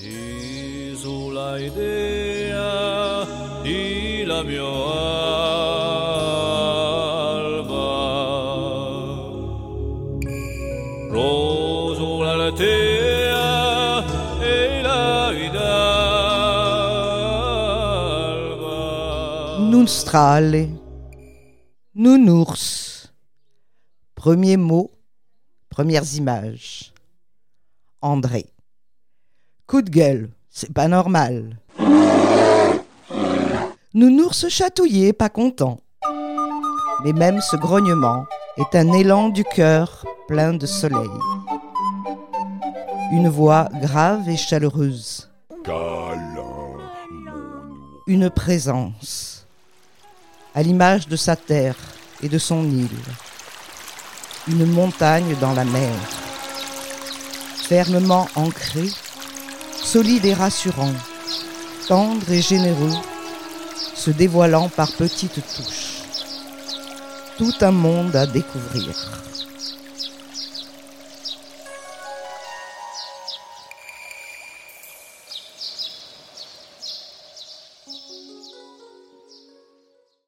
Isola idea di la alba la la. Premier mot, premières images. André. Coup de gueule, c'est pas normal. Nounours chatouillé, pas content. Mais même ce grognement est un élan du cœur plein de soleil. Une voix grave et chaleureuse. Une présence. À l'image de sa terre et de son île. Une montagne dans la mer. Fermement ancrée, solide et rassurant, tendre et généreux, se dévoilant par petites touches. Tout un monde à découvrir.